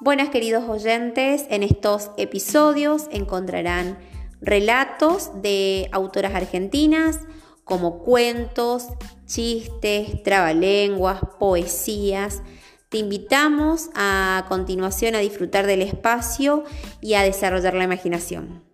Buenas queridos oyentes, en estos episodios encontrarán relatos de autoras argentinas como cuentos, chistes, trabalenguas, poesías. Te invitamos a continuación a disfrutar del espacio y a desarrollar la imaginación.